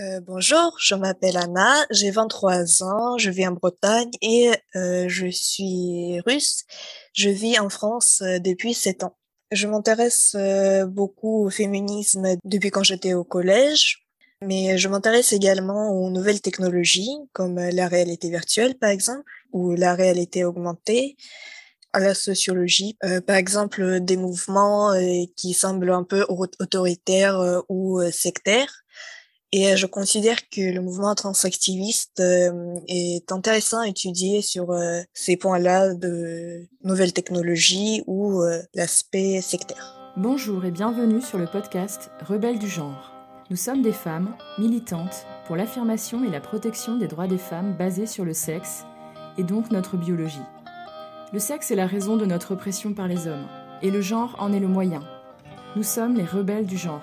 Euh, bonjour, je m'appelle Anna, j'ai 23 ans, je vis en Bretagne et euh, je suis russe. Je vis en France euh, depuis 7 ans. Je m'intéresse beaucoup au féminisme depuis quand j'étais au collège, mais je m'intéresse également aux nouvelles technologies comme la réalité virtuelle par exemple ou la réalité augmentée à la sociologie, par exemple des mouvements qui semblent un peu autoritaires ou sectaires. Et je considère que le mouvement transactiviste est intéressant à étudier sur ces points-là de nouvelles technologies ou l'aspect sectaire. Bonjour et bienvenue sur le podcast Rebelles du genre. Nous sommes des femmes militantes pour l'affirmation et la protection des droits des femmes basés sur le sexe et donc notre biologie. Le sexe est la raison de notre oppression par les hommes, et le genre en est le moyen. Nous sommes les rebelles du genre.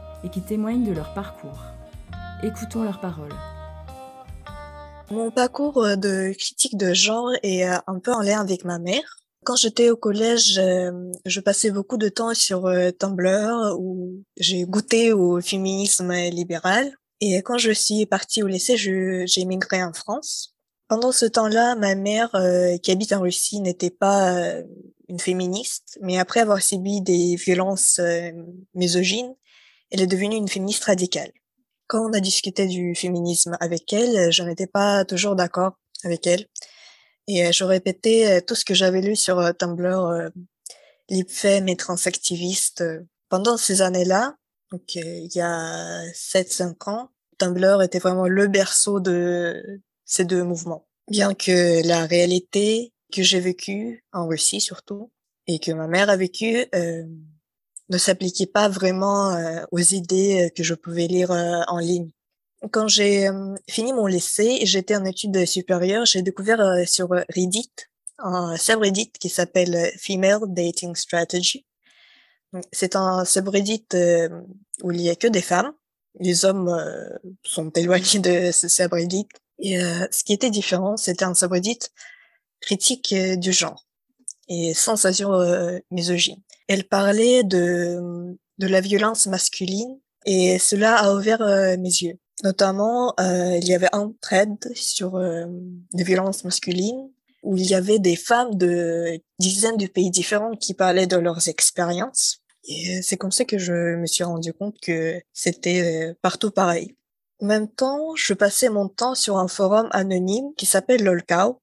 et qui témoignent de leur parcours. Écoutons leurs paroles. Mon parcours euh, de critique de genre est euh, un peu en lien avec ma mère. Quand j'étais au collège, euh, je passais beaucoup de temps sur Tumblr où j'ai goûté au féminisme libéral. Et quand je suis partie au lycée, j'ai migré en France. Pendant ce temps-là, ma mère, qui habite en Russie, n'était pas une féministe, mais après avoir subi des violences misogynes, elle est devenue une féministe radicale. Quand on a discuté du féminisme avec elle, je n'étais pas toujours d'accord avec elle. Et je répétais tout ce que j'avais lu sur Tumblr, Lipfem et transactiviste. Pendant ces années-là, donc il y a 7-5 ans, Tumblr était vraiment le berceau de, ces deux mouvements. Bien que la réalité que j'ai vécue en Russie surtout et que ma mère a vécue euh, ne s'appliquait pas vraiment euh, aux idées euh, que je pouvais lire euh, en ligne. Quand j'ai fini mon lycée et j'étais en études supérieures, j'ai découvert sur Reddit un subreddit qui s'appelle Female Dating Strategy. C'est un subreddit où il y a que des femmes. Les hommes sont éloignés de ce subreddit et ce qui était différent, c'était un subreddit critique du genre et sensation misogyne. Elle parlait de, de la violence masculine et cela a ouvert euh, mes yeux. Notamment, il y avait un thread sur les violences masculines où il y avait des femmes de dizaines de pays différents qui parlaient de leurs expériences. Et c'est comme ça que je me suis rendu compte que c'était partout pareil. En même temps, je passais mon temps sur un forum anonyme qui s'appelle Lolcow.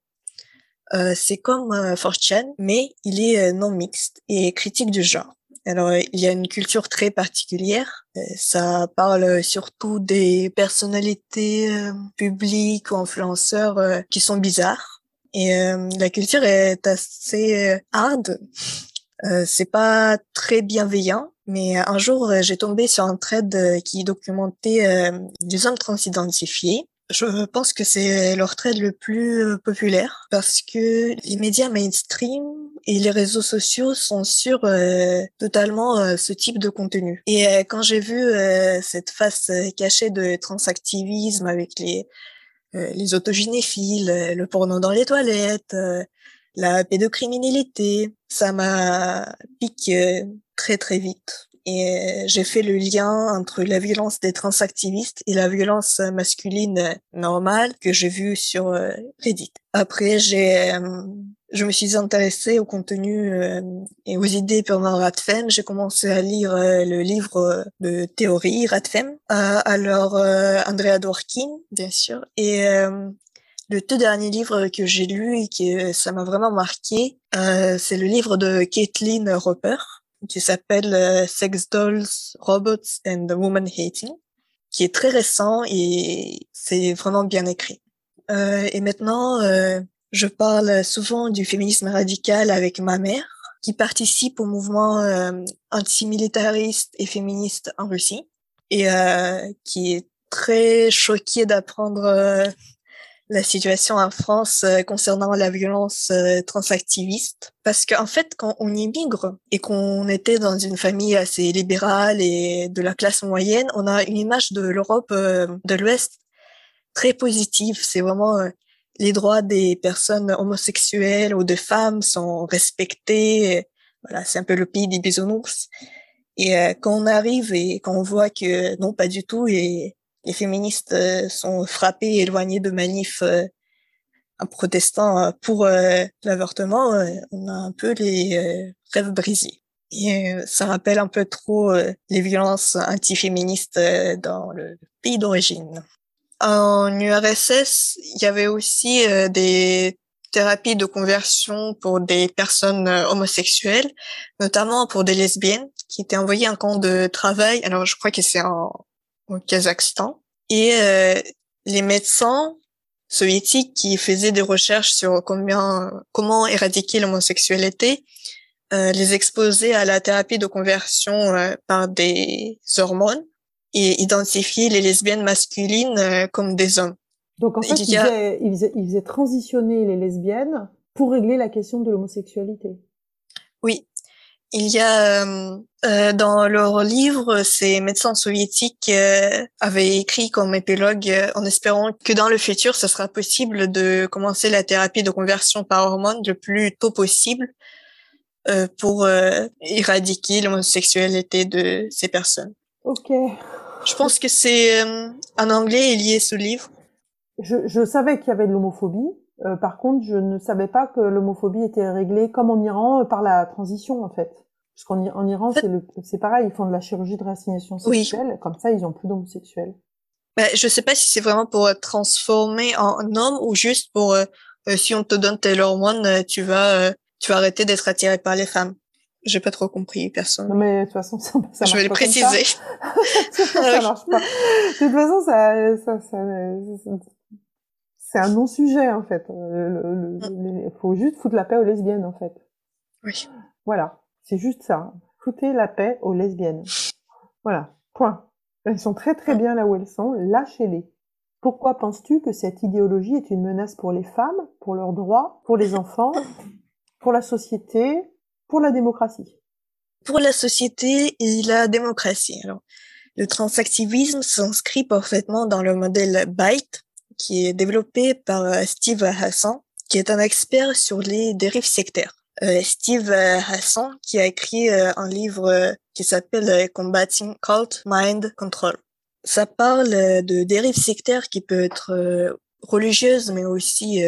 Euh, c'est comme euh, 4 mais il est euh, non mixte et critique du genre. Alors, il y a une culture très particulière. Euh, ça parle surtout des personnalités euh, publiques ou influenceurs qui sont bizarres. Et la culture est assez hard. c'est pas très bienveillant mais euh, un jour, euh, j'ai tombé sur un thread euh, qui documentait des hommes transidentifiés. Je pense que c'est leur trade le plus populaire parce que les médias mainstream et les réseaux sociaux sont sur totalement ce type de contenu. Et quand j'ai vu cette face cachée de transactivisme avec les les autogynéphiles, le porno dans les toilettes, la pédocriminalité, ça m'a piqué très très vite. Et j'ai fait le lien entre la violence des transactivistes et la violence masculine normale que j'ai vue sur euh, Reddit. Après, j'ai, euh, je me suis intéressée au contenu euh, et aux idées purement Radfem. J'ai commencé à lire le livre de théorie Radfem. alors, Andrea Dworkin, bien sûr. Et le tout dernier livre que j'ai lu et que ça m'a vraiment marqué, c'est le livre de Caitlin Roper qui s'appelle euh, Sex Dolls, Robots and Woman Hating, qui est très récent et c'est vraiment bien écrit. Euh, et maintenant, euh, je parle souvent du féminisme radical avec ma mère, qui participe au mouvement euh, antimilitariste et féministe en Russie, et euh, qui est très choquée d'apprendre la situation en France concernant la violence transactiviste. Parce qu'en fait, quand on immigre et qu'on était dans une famille assez libérale et de la classe moyenne, on a une image de l'Europe de l'Ouest très positive. C'est vraiment les droits des personnes homosexuelles ou de femmes sont respectés. Voilà, c'est un peu le pays des bisounours. Et euh, quand on arrive et quand on voit que non, pas du tout, et les féministes euh, sont frappées et éloignées de manifs euh, en protestant pour l'avortement, on a un peu les rêves brisés. Et ça rappelle un peu trop les violences antiféministes dans le pays d'origine. En URSS, il y avait aussi euh, des thérapies de conversion pour des personnes euh, homosexuelles, notamment pour des lesbiennes qui étaient envoyées en camp de travail. Alors, je crois que c'est en, au Kazakhstan. Et euh, les médecins soviétiques qui faisaient des recherches sur combien, comment éradiquer l'homosexualité les exposaient à la thérapie de conversion par des hormones et identifier les lesbiennes masculines euh, comme des hommes. Donc en fait, il, faisait, transitionner les lesbiennes pour régler la question de l'homosexualité. Il y a euh, euh dans leur livre, ces médecins soviétiques euh, avaient écrit comme épilogue en espérant que dans le futur, ce sera possible de commencer la thérapie de conversion par hormones le plus tôt possible pour éradiquer l'homosexualité de ces personnes. Ok. Je pense que c'est euh, en anglais est ce livre. Je, je savais qu'il y avait de l'homophobie. Euh, par contre, je ne savais pas que l'homophobie était réglée comme en Iran euh, par la transition en fait. Parce qu'en en Iran, c'est c'est pareil, ils font de la chirurgie de réassignation sexuelle. Comme ça, ils ont plus d'homosexuels. Ben, je sais pas si c'est vraiment pour transformer en homme ou juste pour si on te donne tes hormones, tu vas tu vas arrêter d'être attiré par les femmes. J'ai pas trop compris, personne. Non, mais de toute façon, ça, ça Je vais le préciser. ça, marche pas. De toute façon, ça, ça, ça c'est un non-sujet, en fait. Il mm. faut juste foutre la paix aux lesbiennes, en fait. Oui. Voilà. C'est juste ça. Foutez la paix aux lesbiennes. Voilà. Point. Elles sont très très mm. bien là où elles sont. Lâchez-les. Pourquoi penses-tu que cette idéologie est une menace pour les femmes, pour leurs droits, pour les enfants, pour la société, pour la démocratie? Pour la société et la démocratie. Alors, le transactivisme s'inscrit parfaitement dans le modèle Byte, qui est développé par euh, Steve Hassan, qui est un expert sur les dérives sectaires. Euh, Steve Hassan, qui a écrit euh, un livre qui s'appelle Combating Cult Mind Control. Ça parle de dérives sectaires qui peut être religieuses, mais aussi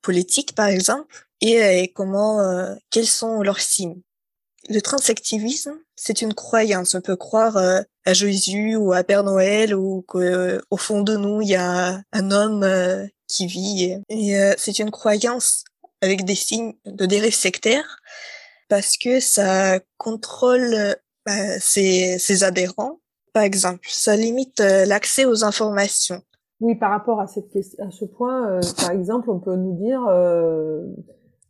politiques, par exemple et, comment, quels sont leurs signes. Le transactivisme, c'est une croyance. On peut croire euh, à Jésus ou à Père Noël ou qu'au fond de nous, il y a un homme qui vit. Et c'est une croyance avec des signes de dérive sectaire parce que ça contrôle ses, ses adhérents. Par exemple, ça limite l'accès aux informations. Oui, par rapport à, cette, à ce point, par exemple, on peut nous dire euh,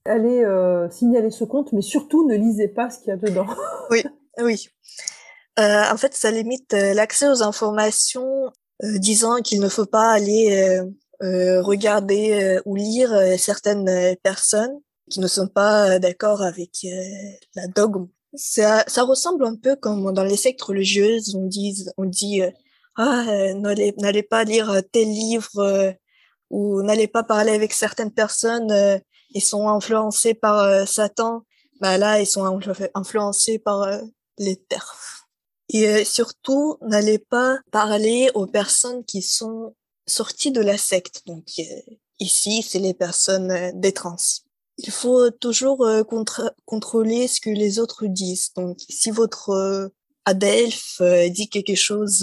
allez euh, signaler ce compte, mais surtout ne lisez pas ce qu'il y a dedans. oui, oui. Euh, en fait, ça limite euh, l'accès aux informations, euh, disant qu'il ne faut pas aller euh, regarder ou lire certaines personnes qui ne sont pas d'accord avec la dogme. Ça, ça ressemble un peu comme dans les sectes religieuses, on dit, on dit ah n'allez pas lire tel livre ou n'allez pas parler avec certaines personnes ils sont influencés par euh, Satan, bah là, ils sont influencés par euh, les terres. Et euh, surtout, n'allez pas parler aux personnes qui sont sorties de la secte. Donc ici, c'est les personnes des trans. Il faut toujours contrôler ce que les autres disent. Donc si votre Adelph dit quelque chose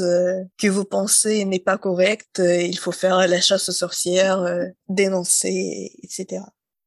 que vous pensez n'est pas correct, il faut faire la chasse aux sorcières, dénoncer, etc.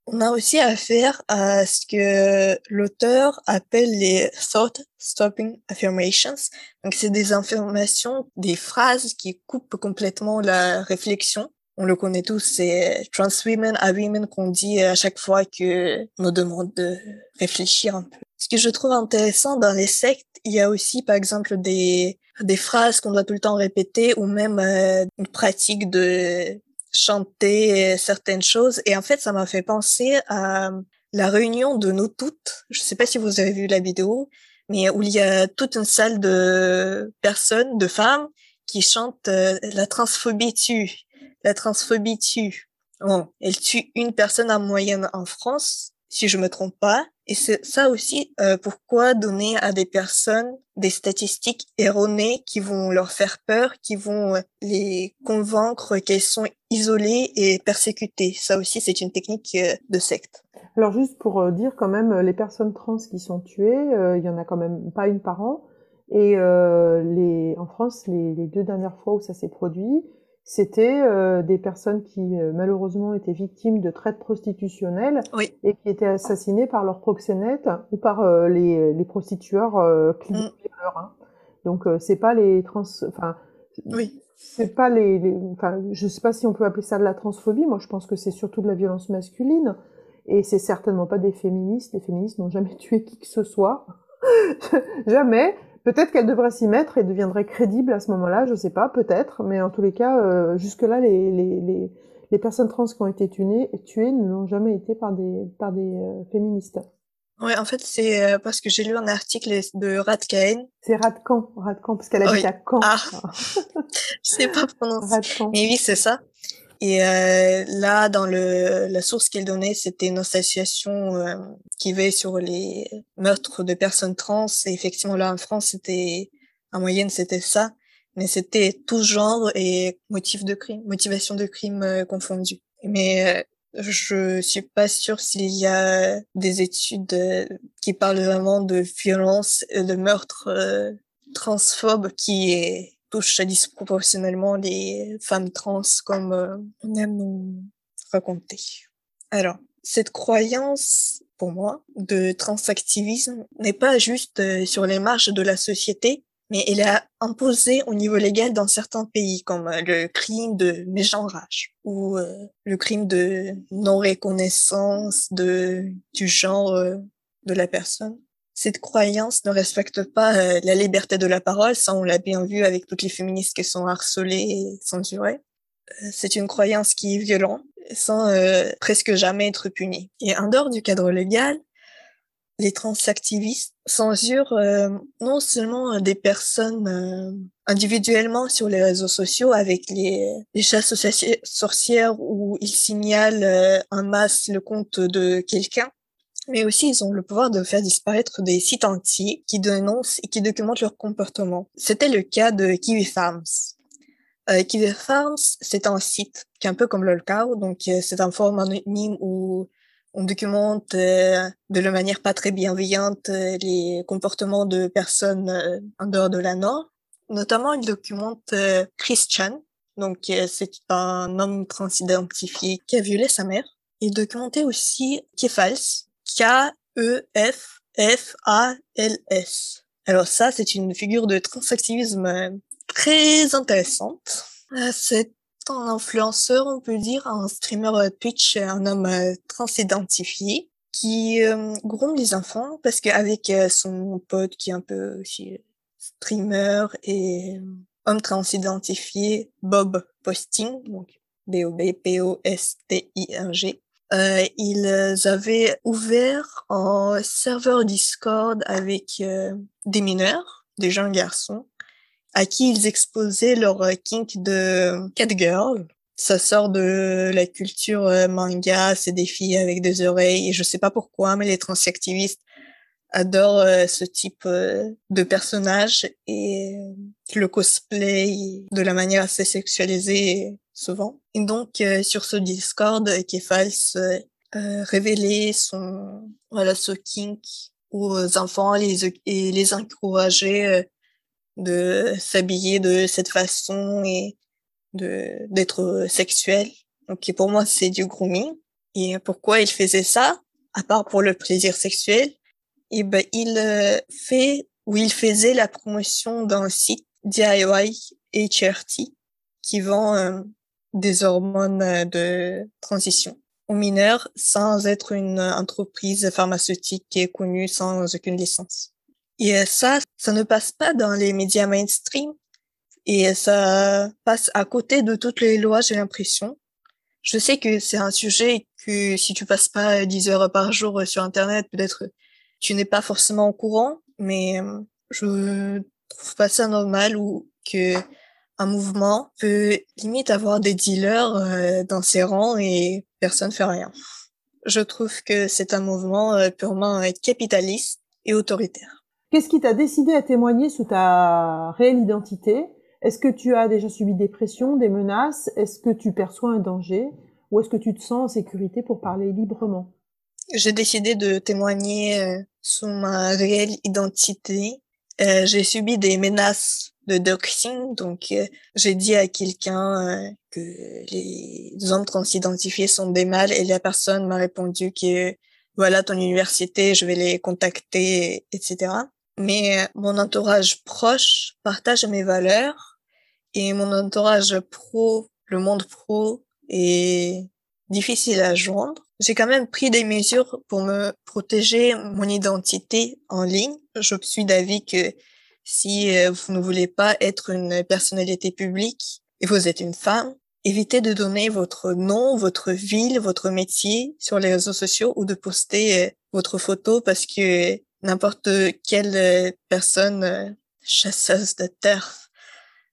On a aussi affaire à ce que l'auteur appelle les thought stopping affirmations. Donc, c'est des affirmations, des phrases qui coupent complètement la réflexion. On le connaît tous, c'est trans women à women qu'on dit à chaque fois que nous demande de réfléchir un peu. Ce que je trouve intéressant dans les sectes, il y a aussi, par exemple, des, des phrases qu'on doit tout le temps répéter ou même euh, une pratique de chanter certaines choses. Et en fait, ça m'a fait penser à la réunion de nous toutes. Je sais pas si vous avez vu la vidéo, mais où il y a toute une salle de personnes, de femmes, qui chantent euh, la transphobie tue, la transphobie tue. Bon, elle tue une personne en moyenne en France, si je me trompe pas. Et c'est ça aussi euh, pourquoi donner à des personnes des statistiques erronées qui vont leur faire peur, qui vont euh, les convaincre qu'elles sont isolées et persécutées. Ça aussi, c'est une technique euh, de secte. Alors juste pour dire quand même, les personnes trans qui sont tuées, il y en a quand même pas une par an. Et les, en France, les, les deux dernières fois où ça s'est produit, c'était euh, des personnes qui euh, malheureusement étaient victimes de traite prostitutionnelle et qui étaient assassinées par leurs proxénètes ou par euh, les, les prostitueurs clients. Mm. Hein. Donc c'est pas les trans, enfin oui. c'est pas les, les, enfin je sais pas si on peut appeler ça de la transphobie. Moi je pense que c'est surtout de la violence masculine et c'est certainement pas des féministes. Les féministes n'ont jamais tué qui que ce soit, jamais. Peut-être qu'elle devrait s'y mettre et deviendrait crédible à ce moment-là, je sais pas, peut-être, mais en tous les cas, euh, jusque-là, les, les, les, les, personnes trans qui ont été tuées, tuées ne l'ont jamais été par des, par des euh, féministes. Ouais, en fait, c'est euh, parce que j'ai lu un article de Radkaen. C'est Radkan, Radkan, parce qu'elle habite à Caen. Ah, je sais pas prononcer. Mais oui, c'est ça. Et euh, là, dans le, la source qu'il donnait, c'était une association euh, qui veille sur les meurtres de personnes trans. Et effectivement, là, en France, c'était en moyenne, c'était ça. Mais c'était tout genre et motif de crime, motivation de crime euh, confondue. Mais euh, je suis pas sûre s'il y a des études qui parlent vraiment de violence, de meurtre transphobe qui est touche disproportionnellement les femmes trans comme euh, on aime nous raconter. Alors, cette croyance, pour moi, de transactivisme n'est pas juste euh, sur les marges de la société, mais elle est imposée au niveau légal dans certains pays, comme euh, le crime de mégenrage ou le crime de non-reconnaissance de, du genre de la personne cette croyance ne respecte pas euh, la liberté de la parole, ça on l'a bien vu avec toutes les féministes qui sont harcelées et censurées. Euh, c'est une croyance qui est violente, sans euh, presque jamais être punie. Et en dehors du cadre légal, les transactivistes censurent non seulement des personnes individuellement sur les réseaux sociaux avec les, les chasses sorcières où ils signalent en masse le compte de quelqu'un, mais aussi ils ont le pouvoir de faire disparaître des sites entiers qui dénoncent et qui documentent leur comportement. C'était le cas de Kiwi Farms. Euh, Kiwi Farms, c'est un site qui est un peu comme l'Olcow, donc euh, c'est un forum anonyme où on documente euh, de la manière pas très bienveillante euh, les comportements de personnes en dehors de la Nord. Notamment, il documente Christian, donc c'est un homme transidentifié qui a violé sa mère. Il documentait aussi Kefals, K-E-F-F-A-L-S. Alors ça, c'est une figure de transactivisme euh, très intéressante. Euh, c'est un influenceur, on peut dire, un streamer euh, Twitch, un homme transidentifié qui euh, les enfants parce qu'avec son pote qui est un peu aussi streamer et homme transidentifié, Bob Posting, donc B-O-B-P-O-S-T-I-N-G, euh, ils avaient ouvert un serveur Discord avec euh, des mineurs, des jeunes garçons, à qui ils exposaient leur euh, kink de catgirl. Ça sort de la culture euh, manga, c'est des filles avec des oreilles, et je sais pas pourquoi, mais les transactivistes adorent ce type de personnage et le cosplay de la manière assez sexualisée souvent. Et donc, euh, sur ce Discord, Kefals euh, euh, révélait son, voilà, ce kink aux enfants les, et les encourageait euh, de s'habiller de cette façon et de d'être sexuel. Donc, pour moi, c'est du grooming. Et pourquoi il faisait ça, à part pour le plaisir sexuel? Et ben, il fait, ou il faisait la promotion d'un site DIY HRT qui vend des hormones euh, de transition. aux mineurs sans être une entreprise pharmaceutique qui est connue sans aucune licence. Et ça, ça ne passe pas dans les médias mainstream et ça passe à côté de toutes les lois, j'ai l'impression. Je sais que c'est un sujet que si tu passes pas 10 heures par jour sur Internet, peut-être tu n'es pas forcément au courant, mais euh, je trouve pas ça normal ou que un mouvement peut limite avoir des dealers euh, dans ses rangs et personne fait rien. Je trouve que c'est un mouvement euh, purement capitaliste et autoritaire. Qu'est-ce qui t'a décidé à témoigner sous ta réelle identité? Est-ce que tu as déjà subi des pressions, des menaces? Est-ce que tu perçois un danger? Ou est-ce que tu te sens en sécurité pour parler librement? J'ai décidé de témoigner sous ma réelle identité. Euh, j'ai subi des menaces de doxing, donc euh, j'ai dit à quelqu'un euh, que les hommes transidentifiés sont des mâles et la personne m'a répondu que voilà ton université, je vais les contacter, etc. Mais mon entourage proche partage mes valeurs et mon entourage pro, le monde pro, est difficile à joindre. J'ai quand même pris des mesures pour me protéger mon identité en ligne. Je suis d'avis que si euh, vous ne voulez pas être une personnalité publique et vous êtes une femme, évitez de donner votre nom, votre ville, votre métier sur les réseaux sociaux ou de poster euh, votre photo parce que n'importe quelle euh, personne chasseuse de terre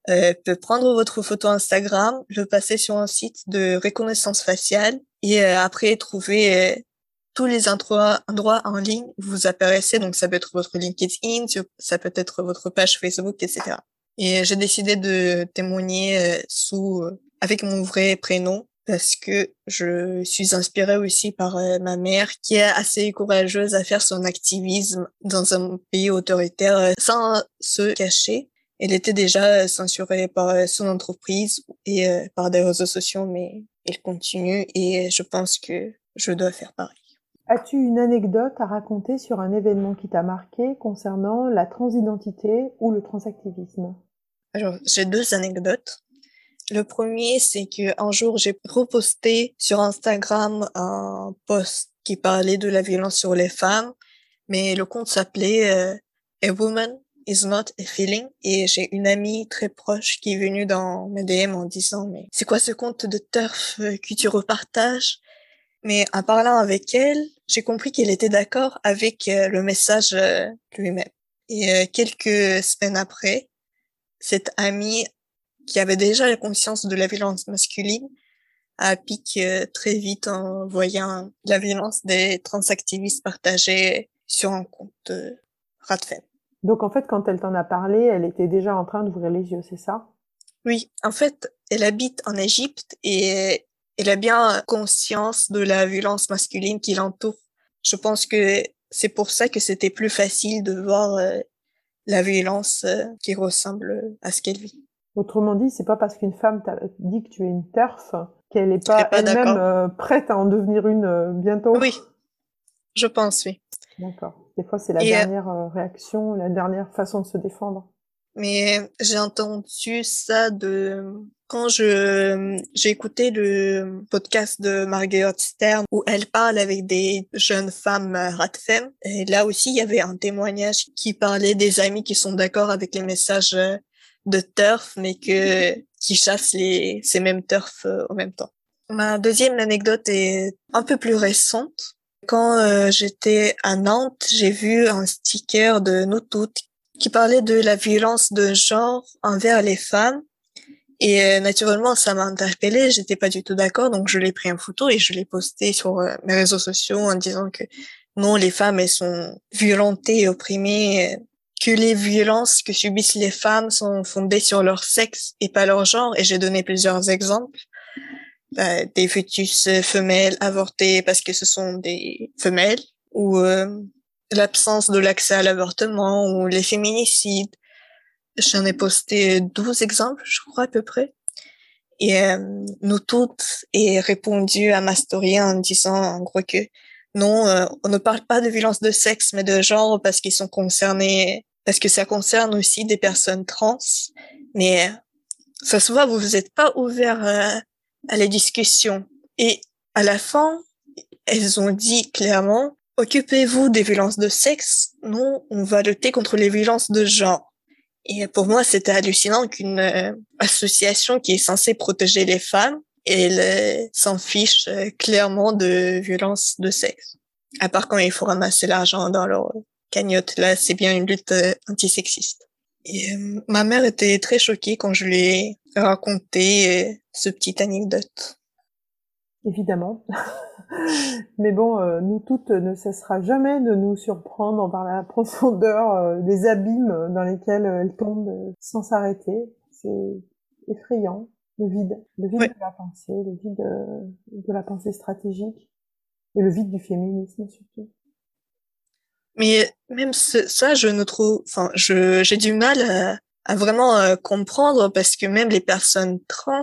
peut prendre votre photo Instagram, le passer sur un site de reconnaissance faciale et euh, après trouver euh, tous les endroits, en ligne vous apparaissez. Donc ça peut être votre LinkedIn, ça peut être votre page Facebook, etc. Et j'ai décidé de témoigner euh, sous avec mon vrai prénom parce que je suis inspirée aussi par ma mère qui est assez courageuse à faire son activisme dans un pays autoritaire sans se cacher. Elle était déjà censurée par son entreprise et par des réseaux sociaux, mais il continue et je pense que je dois faire pareil. As-tu une anecdote à raconter sur un événement qui t'a marqué concernant la transidentité ou le transactivisme? Alors, j'ai deux anecdotes. Le premier, c'est que un jour, j'ai reposté sur Instagram un post qui parlait de la violence sur les femmes, mais le compte s'appelait euh, A Woman is not a feeling. Et j'ai une amie très proche qui est venue dans mes DM en disant, mais c'est quoi ce compte de turf euh, que tu repartages? Mais en parlant avec elle, j'ai compris qu'elle était d'accord avec euh, le message euh, lui-même. Et quelques semaines après, cette amie qui avait déjà la conscience de la violence masculine a piqué très vite en voyant la violence des transactivistes partagés sur un compte Radfem. Donc en fait, quand elle t'en a parlé, elle était déjà en train d'ouvrir les yeux, c'est ça? Oui, en fait, elle habite en Égypte et elle a bien conscience de la violence masculine qui l'entoure. Je pense que c'est pour ça que c'était plus facile de voir euh, la violence euh, qui ressemble à ce qu'elle vit. Autrement dit, c'est pas parce qu'une femme t'a dit que tu es une TERF qu'elle n'est pas, elle-même euh, prête à en devenir une bientôt. Oui, je pense, oui. D'accord. Des fois, c'est la dernière réaction, la dernière façon de se défendre. Mais j'ai entendu ça de quand je j'ai écouté le podcast de Marguerite Stern où elle parle avec des jeunes femmes ratfem et là aussi il y avait un témoignage qui parlait des amis qui sont d'accord avec les messages de turf mais que qui chassent les ces mêmes turfs euh, en même temps. Ma deuxième anecdote est un peu plus récente. Quand euh, j'étais à Nantes, j'ai vu un sticker de nous toutes qui parlait de la violence de genre envers les femmes. Et euh, naturellement, ça m'a interpellée. J'étais pas du tout d'accord, donc je l'ai pris en photo et je l'ai posté sur euh, mes réseaux sociaux en disant que non, les femmes elles sont violentées et opprimées, que les violences que subissent les femmes sont fondées sur leur sexe et pas leur genre. Et j'ai donné plusieurs exemples. Bah, des fœtus euh, femelles avortés parce que ce sont des femelles, ou euh, l'absence de l'accès à l'avortement, ou les féminicides. J'en ai posté 12 exemples, je crois à peu près. Et euh, nous toutes et répondu à ma story en disant en gros que non, on ne parle pas de violence de sexe, mais de genre parce qu'ils sont concernés, parce que ça concerne aussi des personnes trans. Mais ça se voit, vous vous êtes pas ouvert à la discussion. Et à la fin, elles ont dit clairement, occupez-vous des violences de sexe, nous, on va lutter contre les violences de genre. Et pour moi, c'était hallucinant qu'une euh, association qui est censée protéger les femmes, elle euh, s'en fiche euh, clairement de violences de sexe. À part quand il faut ramasser l'argent dans leur cagnotte, là, c'est bien une lutte antisexiste. Et ma mère était très choquée quand je lui ai raconté ce petit anecdote. Évidemment. Mais bon, euh, nous toutes ne cessera jamais de nous surprendre par la profondeur euh, des abîmes dans lesquels elles tombent sans s'arrêter. C'est effrayant, le vide, le vide de la pensée, le vide euh, de la pensée stratégique. Et le vide du féminisme surtout. Mais même ça, je ne trouve, enfin, je j'ai du mal à, à vraiment comprendre parce que même les personnes trans,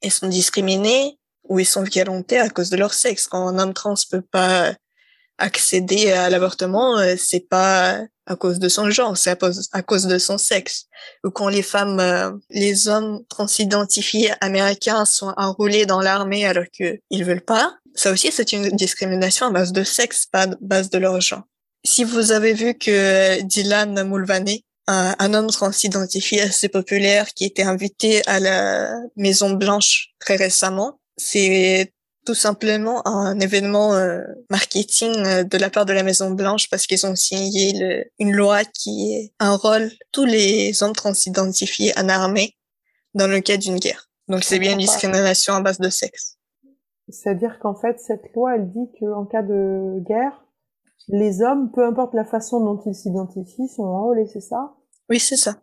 elles sont discriminées ou ils sont violentés à cause de leur sexe. Quand un homme trans peut pas accéder à l'avortement, euh, c'est pas à cause de son genre, c'est à, cause de son sexe. Ou quand les femmes, euh, les hommes transidentifiés américains sont enrôlés dans l'armée alors qu'ils veulent pas, ça aussi c'est une discrimination à base de sexe, pas à base de leur genre. Si vous avez vu que Dylan Mulvaney, un homme transidentifié assez populaire qui était invité à la Maison Blanche très récemment, c'est tout simplement un événement euh, marketing euh, de la part de la Maison Blanche parce qu'ils ont signé une loi qui enrôle tous les hommes transidentifiés en armée dans le cas d'une guerre. Donc c'est bien une discrimination à base de sexe. C'est-à-dire qu'en fait, cette loi, elle dit qu'en cas de guerre, les hommes, peu importe la façon dont ils s'identifient, sont enrôlés, c'est ça? Oui, c'est ça.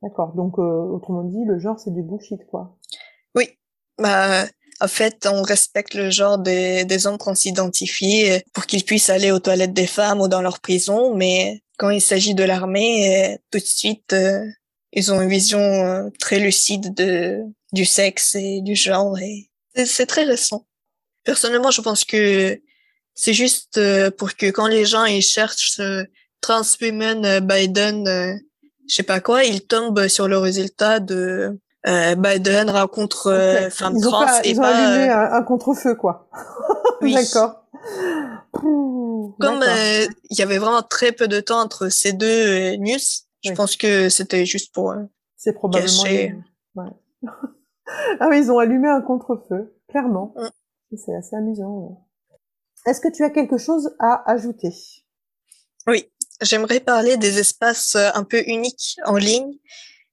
D'accord. Donc, euh, autrement dit, le genre, c'est du bullshit, quoi. Oui. Bah, en fait, on respecte le genre des, des hommes qu'on s'identifie pour qu'ils puissent aller aux toilettes des femmes ou dans leur prison, mais quand il s'agit de l'armée, euh, tout de suite, euh, ils ont une vision euh, très lucide de du sexe et du genre et c'est très récent. Personnellement, je pense que c'est juste pour que quand les gens ils cherchent trans women Biden, je sais pas quoi, ils tombent sur le résultat de euh, Biden rencontre euh, femme trans et ils ont allumé euh, un, contre-feu quoi. D'accord. Comme euh, il y avait vraiment très peu de temps entre ces deux news, je pense que c'était juste pour C'est probablement ouais. ah oui, ils ont allumé un contre-feu, clairement. Mm. C'est assez amusant. Est-ce que tu as quelque chose à ajouter? Oui, j'aimerais parler des espaces un peu uniques en ligne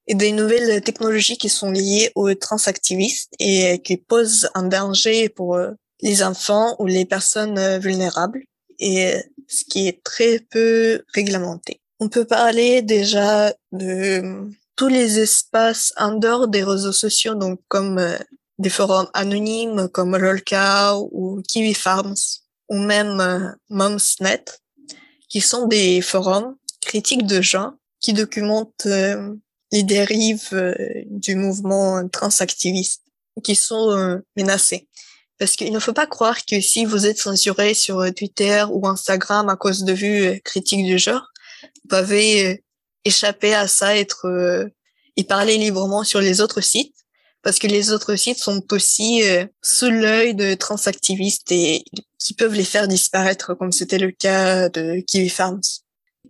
et des nouvelles technologies qui sont liées aux transactivistes et qui posent un danger pour euh, les enfants ou les personnes euh, vulnérables et ce qui est très peu réglementé. On peut parler déjà de euh, tous les espaces en dehors des réseaux sociaux, donc comme des forums anonymes comme Lolka ou Kiwi Farms ou même Momsnet, qui sont des forums critiques de gens qui documentent les dérives euh, du mouvement transactiviste qui sont euh, menacées. Parce qu'il ne faut pas croire que si vous êtes censuré sur euh, Twitter ou Instagram à cause de vues critiques du genre, vous pouvez échapper à ça, être et parler librement sur les autres sites, parce que les autres sites sont aussi sous l'œil de transactivistes et qui peuvent les faire disparaître, comme c'était le cas de Kiwi Farms.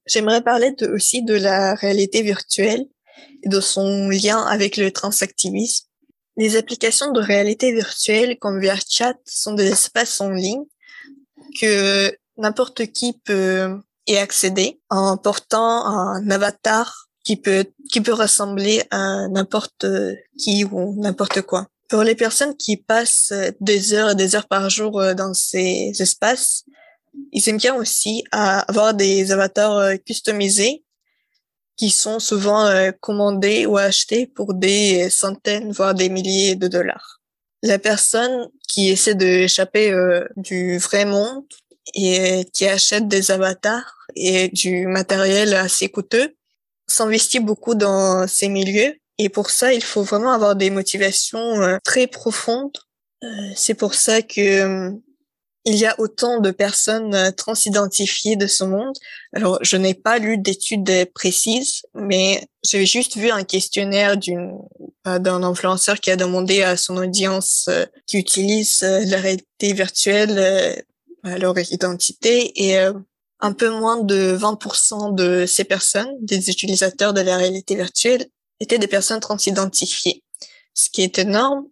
J'aimerais parler aussi de la réalité virtuelle de son lien avec le transactivisme. Les applications de réalité virtuelle comme VRChat sont des espaces en ligne que n'importe qui peut y accéder en portant un avatar qui peut qui peut ressembler à n'importe qui ou n'importe quoi. Pour les personnes qui passent des heures et des heures par jour dans ces espaces, ils aiment bien aussi avoir des avatars customisés qui sont souvent euh, commandés ou achetés pour des centaines, voire des milliers de dollars. La personne qui essaie d'échapper euh, du vrai monde et qui achète des avatars et du matériel assez coûteux s'investit beaucoup dans ces milieux et pour ça, il faut vraiment avoir des motivations euh, très profondes. c'est pour ça que il y a autant de personnes euh, transidentifiées de ce monde. Alors, je n'ai pas lu d'études précises, mais j'ai juste vu un questionnaire d'une euh, d'un influenceur qui a demandé à son audience euh, qui utilise la réalité virtuelle leur identité et un peu moins de 20% de ces personnes, des utilisateurs de la réalité virtuelle, étaient des personnes transidentifiées, ce qui est énorme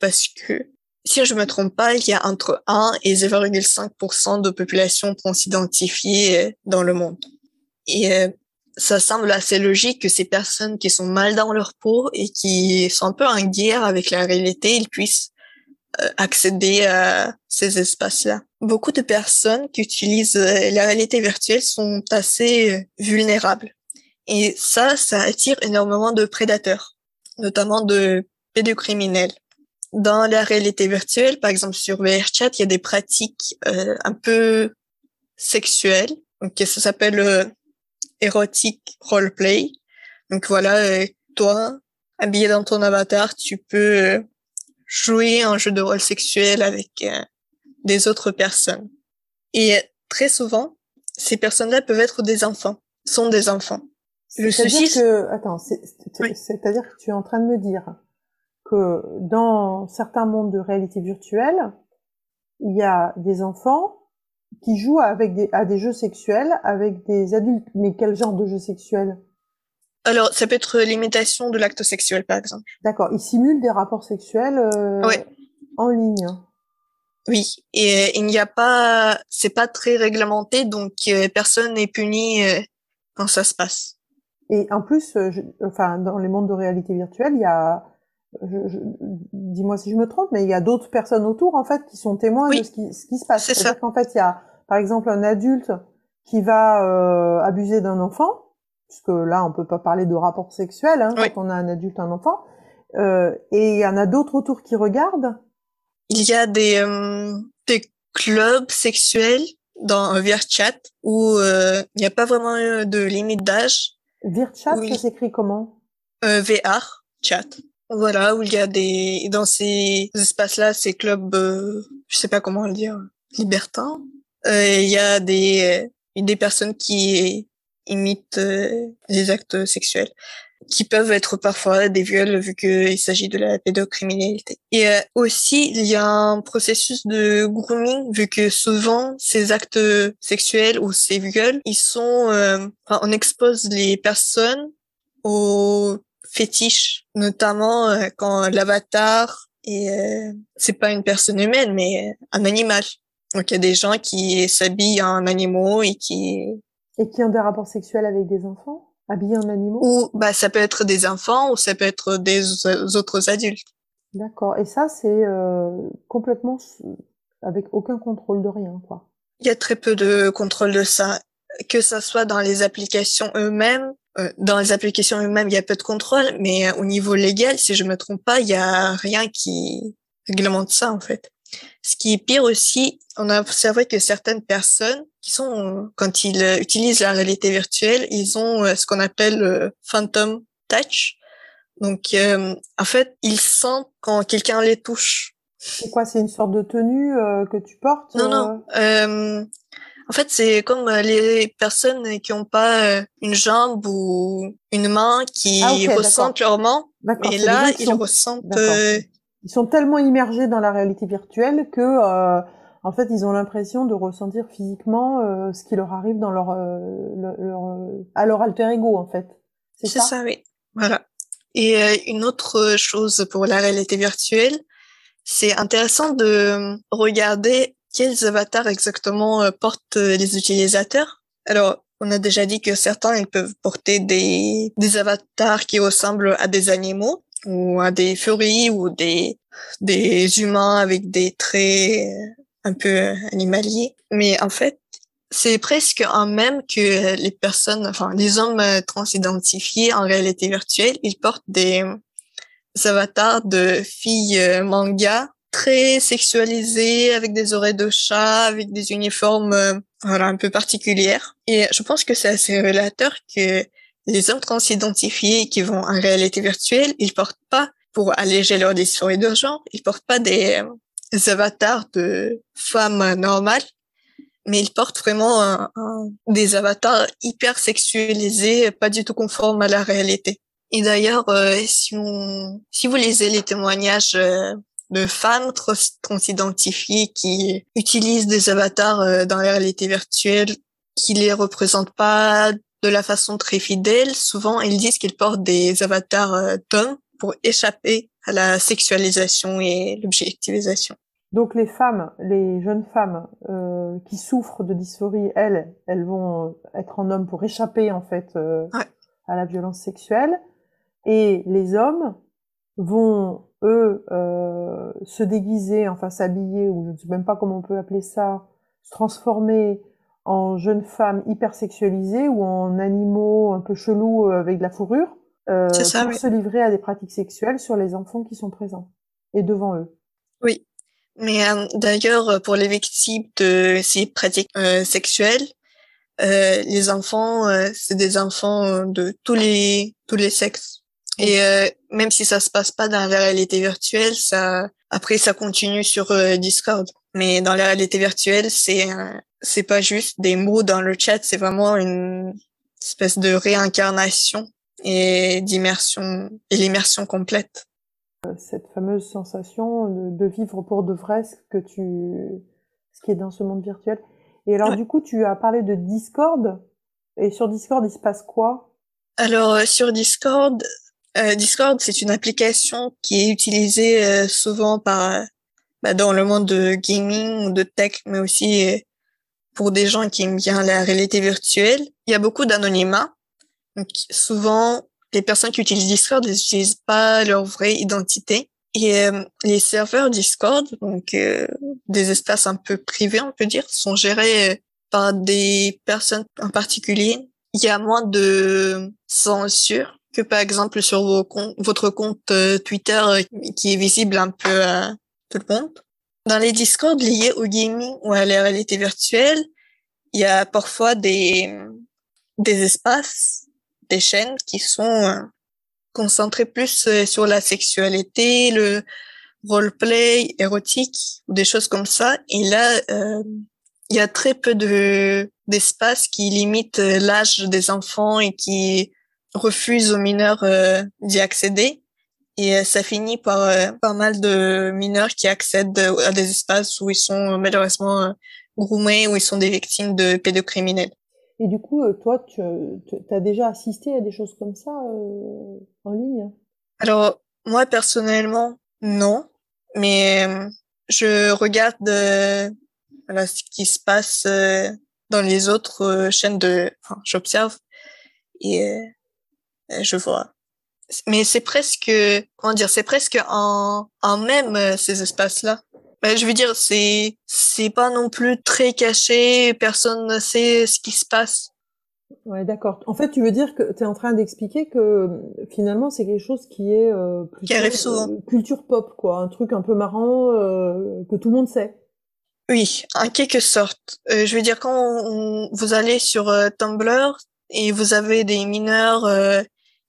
parce que si je me trompe pas, il y a entre 1 et 0,5% de population transidentifiée euh, dans le monde. Et euh, ça semble assez logique que ces personnes qui sont mal dans leur peau et qui sont un peu en guerre avec la réalité, ils puissent euh, accéder à ces espaces-là. Beaucoup de personnes qui utilisent la réalité virtuelle sont assez vulnérables. Et ça, ça attire énormément de prédateurs, notamment de pédocriminels dans la réalité virtuelle, par exemple sur VRChat, il y a des pratiques euh, un peu sexuelles. Donc ça s'appelle euh, érotique roleplay. Donc voilà, euh, toi, habillé dans ton avatar, tu peux euh, jouer un jeu de rôle sexuel avec des autres personnes. Et très souvent, ces personnes-là peuvent être des enfants, sont des enfants. Le souci, que, attends, c'est-à-dire que tu es en train de me dire que dans certains mondes de réalité virtuelle, il y a des enfants qui jouent avec des, à des jeux sexuels avec des adultes. Mais quel genre de jeu sexuel Alors, ça peut être l'imitation de l'acte sexuel, par exemple. D'accord. Ils simulent des rapports sexuels euh, en ligne. Oui, et euh, il n'y a pas, c'est pas très réglementé, donc euh, personne n'est puni quand ça se passe. Et en plus, enfin, dans les mondes de réalité virtuelle, il y a dis-moi si je me trompe, mais il y a d'autres personnes autour en fait qui sont témoins de ce qui, ce qui se passe. C'est-à-dire qu'en fait, il y a par exemple un adulte qui va euh, abuser d'un enfant, puisque là on peut pas parler de rapport sexuel hein, quand on a un adulte un enfant, euh, et il y en a d'autres autour qui regardent. Il y a des, euh, des clubs sexuels dans VRChat où euh, il n'y a pas vraiment de limite d'âge. VRChat, ça s'écrit comment? VR chat. Voilà, où il y a des dans ces espaces-là, ces clubs, euh, je sais pas comment le dire, libertins. Euh, il y a des des personnes qui imitent euh, des actes sexuels, qui peuvent être parfois des viols vu qu'il s'agit de la pédocriminalité. Et euh, aussi, il y a un processus de grooming vu que souvent ces actes sexuels ou ces viols, ils sont, enfin, on expose les personnes aux fétiches, notamment euh, quand l'avatar et euh, c'est pas une personne humaine mais un animal. Donc il y a des gens qui s'habillent en animaux et qui et qui ont des rapports sexuels avec des enfants? Habillés en animaux? Ou bah ça peut être des enfants ou ça peut être des autres adultes. D'accord. Et ça c'est euh, complètement avec aucun contrôle de rien quoi. Il y a très peu de contrôle de ça, que ça soit dans les applications eux-mêmes euh, dans les applications elles-mêmes, il y a peu de contrôle, mais euh, au niveau légal, si je me trompe pas, il y a rien qui réglemente ça en fait. Ce qui est pire aussi, on a observé que certaines personnes qui sont, quand ils euh, utilisent la réalité virtuelle, ils ont ce qu'on appelle le phantom touch. Donc, en fait, ils sentent quand quelqu'un les touche. C'est quoi C'est une sorte de tenue que tu portes Non, non. En fait, c'est comme euh, les personnes qui n'ont pas euh, une jambe ou une main qui ah, ressentent leur main. Mais là, ils ressentent. Euh, ils sont tellement immergés dans la réalité virtuelle que, euh, en fait, ils ont l'impression de ressentir physiquement euh, ce qui leur arrive dans leur, leur, à leur alter ego, en fait. C'est ça, ça, oui. Voilà. Et une autre chose pour la réalité virtuelle, c'est intéressant de regarder quels avatars exactement euh, portent euh, les utilisateurs? Alors, on a déjà dit que certains ils peuvent porter des, des avatars qui ressemblent à des animaux ou à des furies ou des, des humains avec des traits euh, un peu animaliers. Mais en fait, c'est presque un même que les personnes, enfin les hommes transidentifiés en réalité virtuelle, ils portent des avatars de filles manga très sexualisé, avec des oreilles de chat, avec des uniformes euh, voilà, un peu particulières. Et je pense que c'est assez révélateur que les hommes transidentifiés qui vont en réalité virtuelle, ils portent pas, pour alléger leur dysphorie de genre, ils portent pas des avatars de femmes normales, mais ils portent vraiment des avatars hyper sexualisés, pas du tout conformes à la réalité. Et d'ailleurs, euh, si, vous lisez les témoignages euh, de femmes transidentifiées qui utilisent des avatars euh, dans la réalité virtuelle, qui les représentent pas de la façon très fidèle, souvent ils disent qu'ils portent des avatars d'hommes pour échapper à la sexualisation et l'objectivisation. Donc les femmes, les jeunes femmes euh, qui souffrent de dysphorie, elles, elles vont être en homme pour échapper en fait euh, à la violence sexuelle, et les hommes vont eux euh, se déguiser, enfin s'habiller, ou je ne sais même pas comment on peut appeler ça, se transformer en jeunes femmes hypersexualisées ou en animaux un peu chelous avec de la fourrure, euh, pour se livrer à des pratiques sexuelles sur les enfants qui sont présents et devant eux. Oui, mais euh, d'ailleurs, pour les victimes de ces pratiques euh, sexuelles, euh, les enfants, euh, c'est des enfants de tous les tous les sexes. Et même si ça se passe pas dans la réalité virtuelle, ça après ça continue sur Discord. Mais dans la réalité virtuelle, c'est c'est pas juste des mots dans le chat, c'est vraiment une espèce de réincarnation et d'immersion et l'immersion complète cette fameuse sensation de, vivre pour de vrai ce que tu, ce qui est dans ce monde virtuel. Et alors, du coup, tu as parlé de Discord. Et sur Discord, il se passe quoi? Alors, euh, sur Discord, euh, Discord, c'est une application qui est utilisée euh, souvent par, bah, dans le monde de gaming ou de tech, mais aussi pour des gens qui aiment bien la réalité virtuelle. Il y a beaucoup d'anonymat. Donc, souvent, les personnes qui utilisent Discord n'utilisent pas leur vraie identité. Et euh, les serveurs Discord, donc euh, des espaces un peu privés, on peut dire, sont gérés euh, par des personnes en particulier. Il y a moins de censure que par exemple sur vos votre compte Twitter qui est visible un peu à tout le monde. Dans les Discord liés au gaming ou à la réalité virtuelle, il y a parfois des des espaces des chaînes qui sont euh, concentrées plus euh, sur la sexualité, le roleplay érotique ou des choses comme ça. Et là, euh, il y a très peu de d'espace qui limite l'âge des enfants et qui refuse aux mineurs d'y accéder. Et ça finit par pas mal de mineurs qui accèdent à des espaces où ils sont malheureusement groomés, où ils sont des victimes de pédocriminels. Et du coup, euh, toi, tu, as déjà assisté à des choses comme ça euh, en ligne Alors, moi, personnellement, non. Mais euh, je regarde voilà, ce qui se passe dans les autres chaînes de... Enfin, j'observe et je vois. Mais c'est presque... Comment dire C'est presque en, en même ces espaces-là. Ben, je veux dire, c'est c'est pas non plus très caché, personne ne sait ce qui se passe. Ouais, d'accord. En fait, tu veux dire que tu es en train d'expliquer que finalement c'est quelque chose qui est euh, qui arrive souvent. Euh, culture pop, quoi, un truc un peu marrant euh, que tout le monde sait. Oui, en quelque sorte. Euh, je veux dire, quand vous allez sur euh, Tumblr et vous avez des mineurs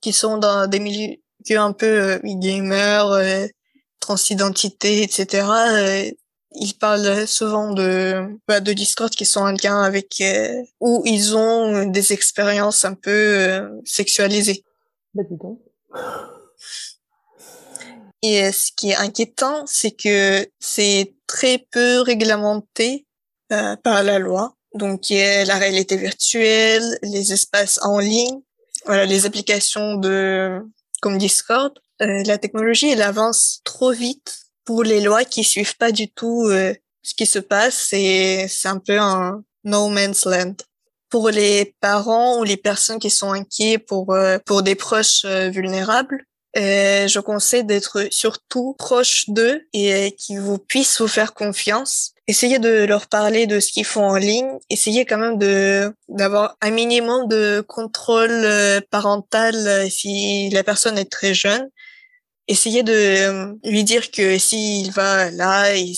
qui sont dans des milieux un peu gamers, transidentité, etc. Euh, ils parlent souvent de bah, de Discord qui sont en lien avec euh, où ils ont des expériences un peu euh, sexualisées. Bah, dis donc. Et ce qui est inquiétant, c'est que c'est très peu réglementé par la loi. Donc, il y a la réalité virtuelle, les espaces en ligne, voilà, les applications de comme Discord. Euh, la technologie, elle avance trop vite pour les lois qui suivent pas du tout euh, ce qui se passe. C'est c'est un peu un no man's land. Pour les parents ou les personnes qui sont inquiets pour euh, pour des proches vulnérables, je conseille d'être surtout proche d'eux et qu'ils vous puissent vous faire confiance. Essayez de leur parler de ce qu'ils font en ligne. Essayez quand même de d'avoir un minimum de contrôle parental si la personne est très jeune essayer de euh, lui dire que s'il va là, il,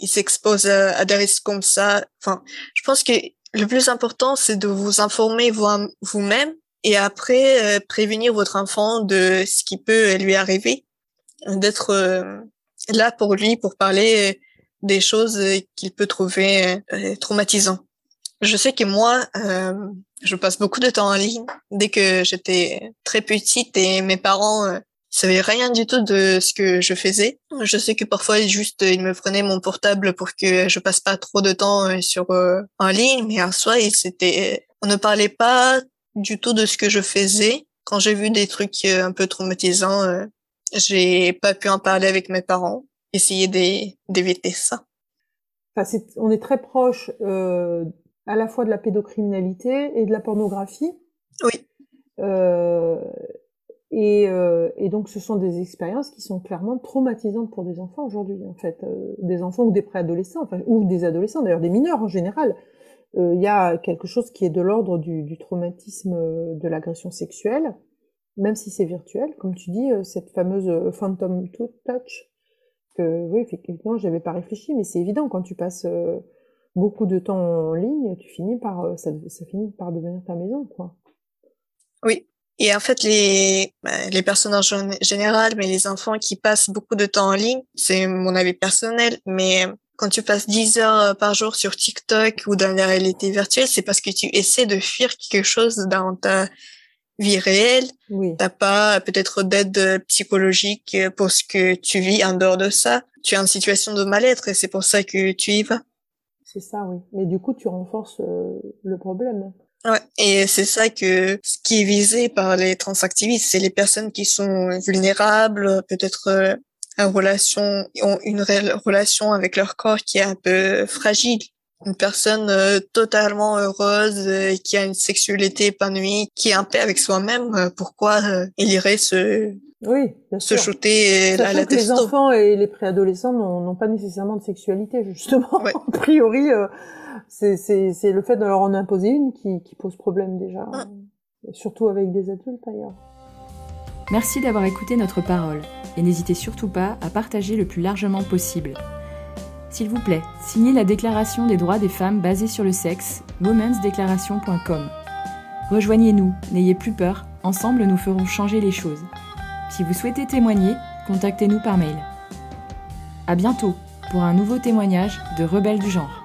il s'expose à, des risques comme ça. Enfin, je pense que le plus important, c'est de vous informer vous-même et après euh, prévenir votre enfant de ce qui peut lui arriver, d'être euh, là pour lui, pour parler des choses qu'il peut trouver euh, traumatisantes. Je sais que moi, euh, je passe beaucoup de temps en ligne. Dès que j'étais très petite et mes parents euh, savaient rien du tout de ce que je faisais. Je sais que parfois juste ils me prenaient mon portable pour que je passe pas trop de temps euh, sur euh, en ligne, mais en soi, c'était on ne parlait pas du tout de ce que je faisais. Quand j'ai vu des trucs euh, un peu traumatisants, euh, j'ai pas pu en parler avec mes parents. Essayer d'éviter ça. Enfin, c'est, on est très proche euh, à la fois de la pédocriminalité et de la pornographie. Oui. Euh, et, euh, et, donc, ce sont des expériences qui sont clairement traumatisantes pour des enfants aujourd'hui, en fait, euh, des enfants ou des préadolescents, enfin, ou des adolescents, d'ailleurs des mineurs en général. Euh, il y a quelque chose qui est de l'ordre du, du, traumatisme de l'agression sexuelle, même si c'est virtuel, comme tu dis, cette fameuse phantom touch, que oui, effectivement, j'avais pas réfléchi, mais c'est évident quand tu passes beaucoup de temps en ligne, tu finis par ça, ça finit par devenir ta maison, quoi. Oui, et en fait, les, bah, les personnes en général, mais les enfants qui passent beaucoup de temps en ligne, c'est mon avis personnel, mais quand tu passes 10 heures par jour sur TikTok ou dans la réalité virtuelle, c'est parce que tu essaies de fuir quelque chose dans ta vie réelle. Oui. T'as pas peut-être d'aide psychologique pour ce que tu vis en dehors de ça. Tu es en situation de mal-être et c'est pour ça que tu y vas. C'est ça, oui. Mais du coup, tu renforces euh, le problème. Ouais, et c'est ça que ce qui est visé par les transactivistes, c'est les personnes qui sont vulnérables, peut-être euh, en relation, ont une relation avec leur corps qui est un peu fragile. Une personne euh, totalement heureuse, euh, qui a une sexualité épanouie, qui est en paix avec soi-même, euh, pourquoi euh, il irait se oui, bien se sûr. shooter Sachant la, la que les enfants et les préadolescents n'ont pas nécessairement de sexualité, justement. Ouais. A priori, euh, c'est le fait de leur en imposer une qui, qui pose problème déjà. Surtout avec des adultes, d'ailleurs. Merci d'avoir écouté notre parole et n'hésitez surtout pas à partager le plus largement possible. S'il vous plaît, signez la Déclaration des droits des femmes basée sur le sexe, womensdeclaration.com. Rejoignez-nous, n'ayez plus peur, ensemble nous ferons changer les choses. Si vous souhaitez témoigner, contactez-nous par mail. À bientôt pour un nouveau témoignage de Rebelles du genre.